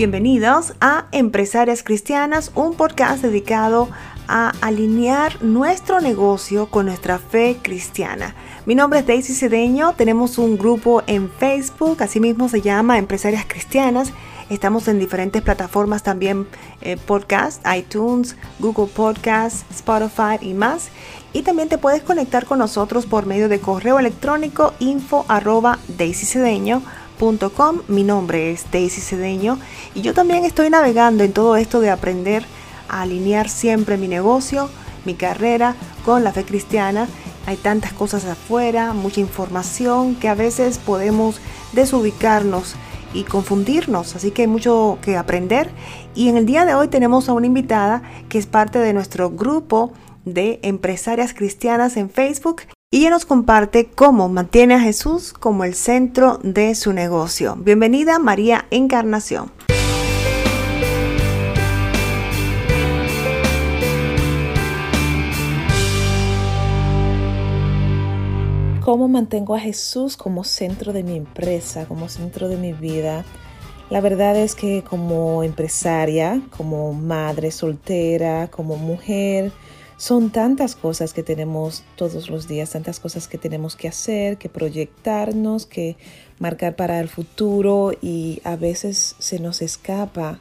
Bienvenidos a Empresarias Cristianas, un podcast dedicado a alinear nuestro negocio con nuestra fe cristiana. Mi nombre es Daisy Cedeño, tenemos un grupo en Facebook, asimismo se llama Empresarias Cristianas. Estamos en diferentes plataformas también, eh, podcast, iTunes, Google Podcast, Spotify y más. Y también te puedes conectar con nosotros por medio de correo electrónico info arroba mi nombre es Daisy Cedeño y yo también estoy navegando en todo esto de aprender a alinear siempre mi negocio, mi carrera con la fe cristiana. Hay tantas cosas afuera, mucha información que a veces podemos desubicarnos y confundirnos, así que hay mucho que aprender. Y en el día de hoy tenemos a una invitada que es parte de nuestro grupo de empresarias cristianas en Facebook y ella nos comparte cómo mantiene a Jesús como el centro de su negocio. Bienvenida María Encarnación. ¿Cómo mantengo a Jesús como centro de mi empresa, como centro de mi vida? La verdad es que como empresaria, como madre soltera, como mujer, son tantas cosas que tenemos todos los días, tantas cosas que tenemos que hacer, que proyectarnos, que marcar para el futuro y a veces se nos escapa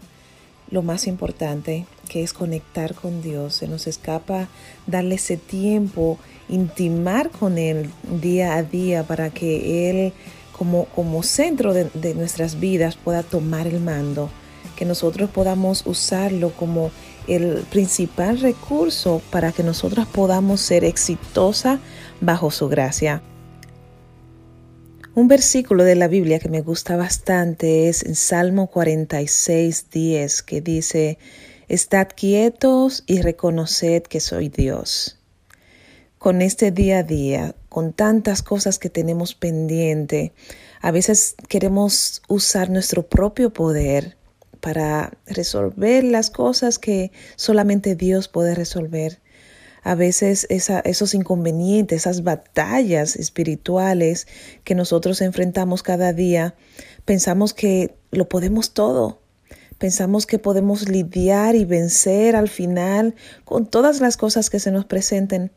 lo más importante, que es conectar con Dios, se nos escapa darle ese tiempo, intimar con Él día a día para que Él como, como centro de, de nuestras vidas pueda tomar el mando, que nosotros podamos usarlo como el principal recurso para que nosotros podamos ser exitosa bajo su gracia. Un versículo de la Biblia que me gusta bastante es en Salmo 46, 10, que dice, Estad quietos y reconoced que soy Dios. Con este día a día, con tantas cosas que tenemos pendiente, a veces queremos usar nuestro propio poder para resolver las cosas que solamente Dios puede resolver. A veces esos inconvenientes, esas batallas espirituales que nosotros enfrentamos cada día, pensamos que lo podemos todo. Pensamos que podemos lidiar y vencer al final con todas las cosas que se nos presenten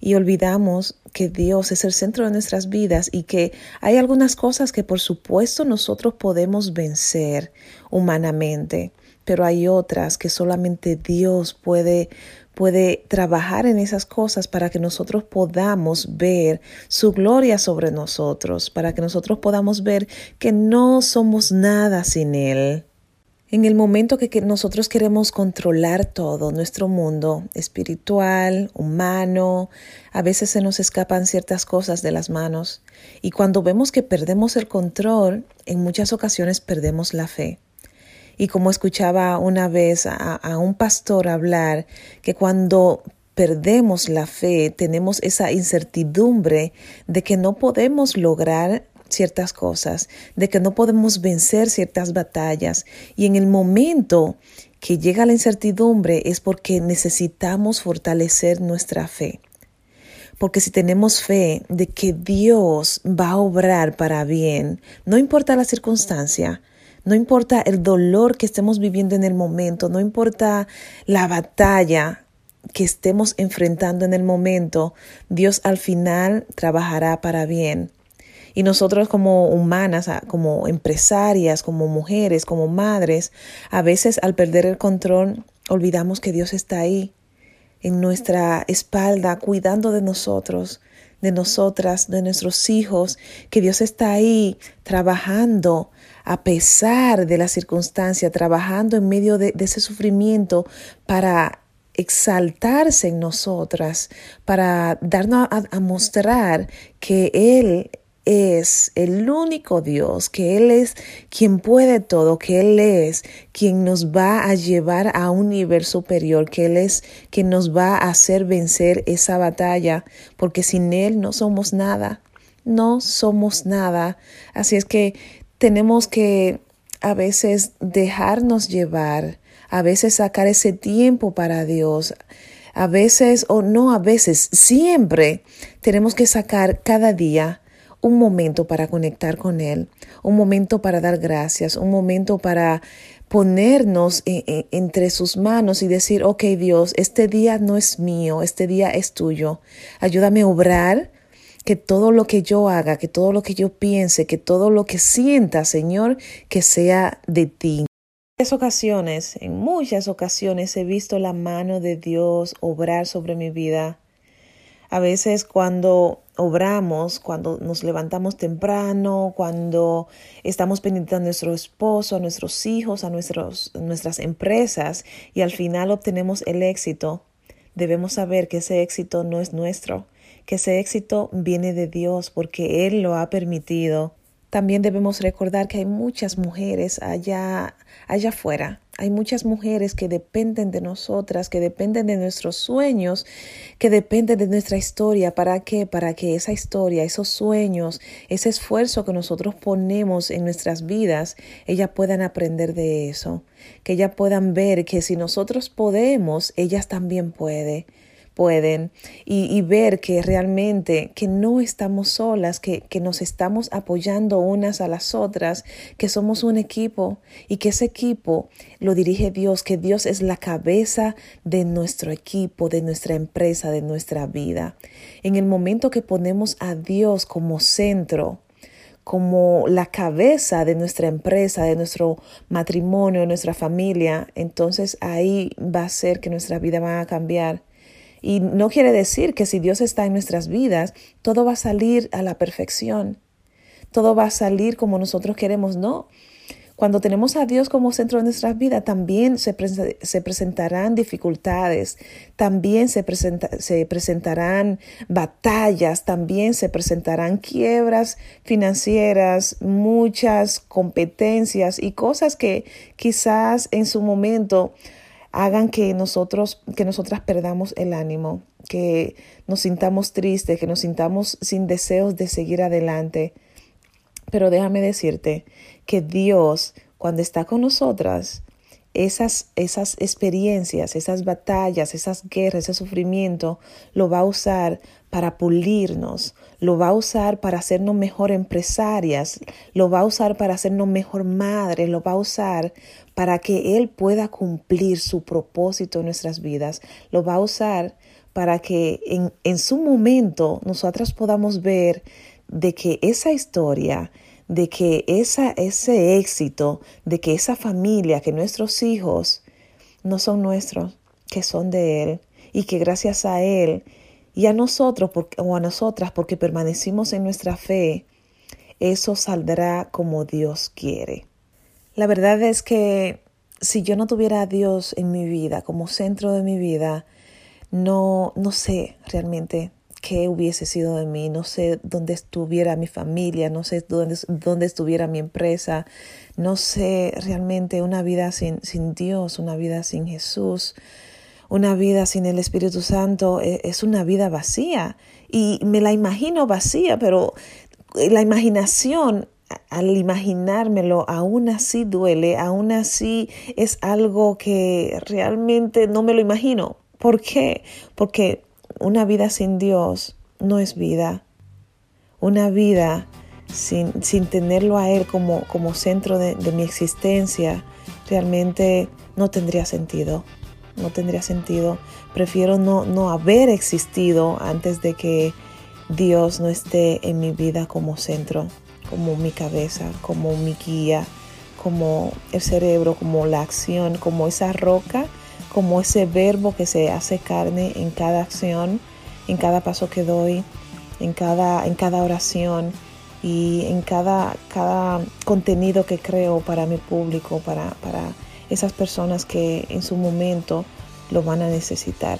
y olvidamos que Dios es el centro de nuestras vidas y que hay algunas cosas que por supuesto nosotros podemos vencer humanamente, pero hay otras que solamente Dios puede puede trabajar en esas cosas para que nosotros podamos ver su gloria sobre nosotros, para que nosotros podamos ver que no somos nada sin Él. En el momento que, nosotros queremos controlar todo, nuestro mundo espiritual, humano, a veces se nos escapan ciertas cosas de las manos y cuando vemos que perdemos el control, en muchas ocasiones perdemos la fe. Y como escuchaba una vez a, un pastor hablar, que cuando perdemos la fe, tenemos esa incertidumbre de que no podemos lograr ciertas cosas, de que no podemos vencer ciertas batallas y en el momento que llega la incertidumbre es porque necesitamos fortalecer nuestra fe. Porque si tenemos fe de que Dios va a obrar para bien, no importa la circunstancia, no importa el dolor que estemos viviendo en el momento, no importa la batalla que estemos enfrentando en el momento, Dios al final trabajará para bien. Y nosotros como humanas, como empresarias, como mujeres, como madres, a veces al perder el control olvidamos que Dios está ahí, en nuestra espalda, cuidando de nosotros, de nosotras, de nuestros hijos, que Dios está ahí trabajando a pesar de la circunstancia, trabajando en medio de, ese sufrimiento para exaltarse en nosotras, para darnos a, a mostrar que Él es el único Dios, que Él es quien puede todo, que Él es quien nos va a llevar a un nivel superior, que Él es quien nos va a hacer vencer esa batalla, porque sin Él no somos nada, no somos nada. Así es que tenemos que a veces dejarnos llevar, a veces sacar ese tiempo para Dios, a veces o no a veces, siempre tenemos que sacar cada día un momento para conectar con Él, un momento para dar gracias, un momento para ponernos entre sus manos y decir, ok Dios, este día no es mío, este día es tuyo. Ayúdame a obrar, que todo lo que yo haga, que todo lo que yo piense, que todo lo que sienta, Señor, que sea de ti. En ocasiones, en muchas ocasiones he visto la mano de Dios obrar sobre mi vida. A veces cuando obramos, cuando nos levantamos temprano, cuando estamos pendientes a nuestro esposo, a nuestros hijos, a nuestros, nuestras empresas y al final obtenemos el éxito, debemos saber que ese éxito no es nuestro, que ese éxito viene de Dios porque Él lo ha permitido. También debemos recordar que hay muchas mujeres allá, allá afuera. Hay muchas mujeres que dependen de nosotras, que dependen de nuestros sueños, que dependen de nuestra historia. ¿Para qué? Para que esa historia, esos sueños, ese esfuerzo que nosotros ponemos en nuestras vidas, ellas puedan aprender de eso. Que ellas puedan ver que si nosotros podemos, ellas también pueden pueden y, ver que realmente que no estamos solas, que, que nos estamos apoyando unas a las otras, que somos un equipo y que ese equipo lo dirige Dios, que Dios es la cabeza de nuestro equipo, de nuestra empresa, de nuestra vida. En el momento que ponemos a Dios como centro, como la cabeza de nuestra empresa, de nuestro matrimonio, de nuestra familia, entonces ahí va a ser que nuestra vida va a cambiar. Y no quiere decir que si Dios está en nuestras vidas, todo va a salir a la perfección, todo va a salir como nosotros queremos, no. Cuando tenemos a Dios como centro de nuestras vidas, también se, se presentarán dificultades, también se presentarán batallas, también se presentarán quiebras financieras, muchas competencias y cosas que quizás en su momento hagan que nosotros, que nosotras perdamos el ánimo, que nos sintamos tristes, que nos sintamos sin deseos de seguir adelante. Pero déjame decirte que Dios, cuando está con nosotras, esas, esas experiencias, esas batallas, esas guerras, ese sufrimiento, lo va a usar para pulirnos, lo va a usar para hacernos mejor empresarias, lo va a usar para hacernos mejor madres, lo va a usar para que Él pueda cumplir su propósito en nuestras vidas, lo va a usar para que en, en su momento nosotras podamos ver de que esa historia, de que esa, ese éxito, de que esa familia, que nuestros hijos no son nuestros, que son de Él y que gracias a Él y a nosotros o a nosotras porque permanecimos en nuestra fe, eso saldrá como Dios quiere. La verdad es que si yo no tuviera a Dios en mi vida como centro de mi vida, no, no sé realmente qué hubiese sido de mí, no sé dónde estuviera mi familia, no sé dónde, dónde estuviera mi empresa, no sé realmente una vida sin, sin Dios, una vida sin Jesús. Una vida sin el Espíritu Santo e, es una vida vacía y me la imagino vacía, pero la imaginación al imaginármelo, aún así duele, aún así es algo que realmente no me lo imagino. ¿Por qué? Porque una vida sin Dios no es vida. Una vida sin, sin tenerlo a Él como, como centro de, de mi existencia realmente no tendría sentido no tendría sentido. Prefiero no, no haber existido antes de que Dios no esté en mi vida como centro, como mi cabeza, como mi guía, como el cerebro, como la acción, como esa roca, como ese verbo que se hace carne en cada acción, en cada paso que doy, en cada, en cada oración y en cada, cada contenido que creo para mi público, para, para esas personas que en su momento lo van a necesitar.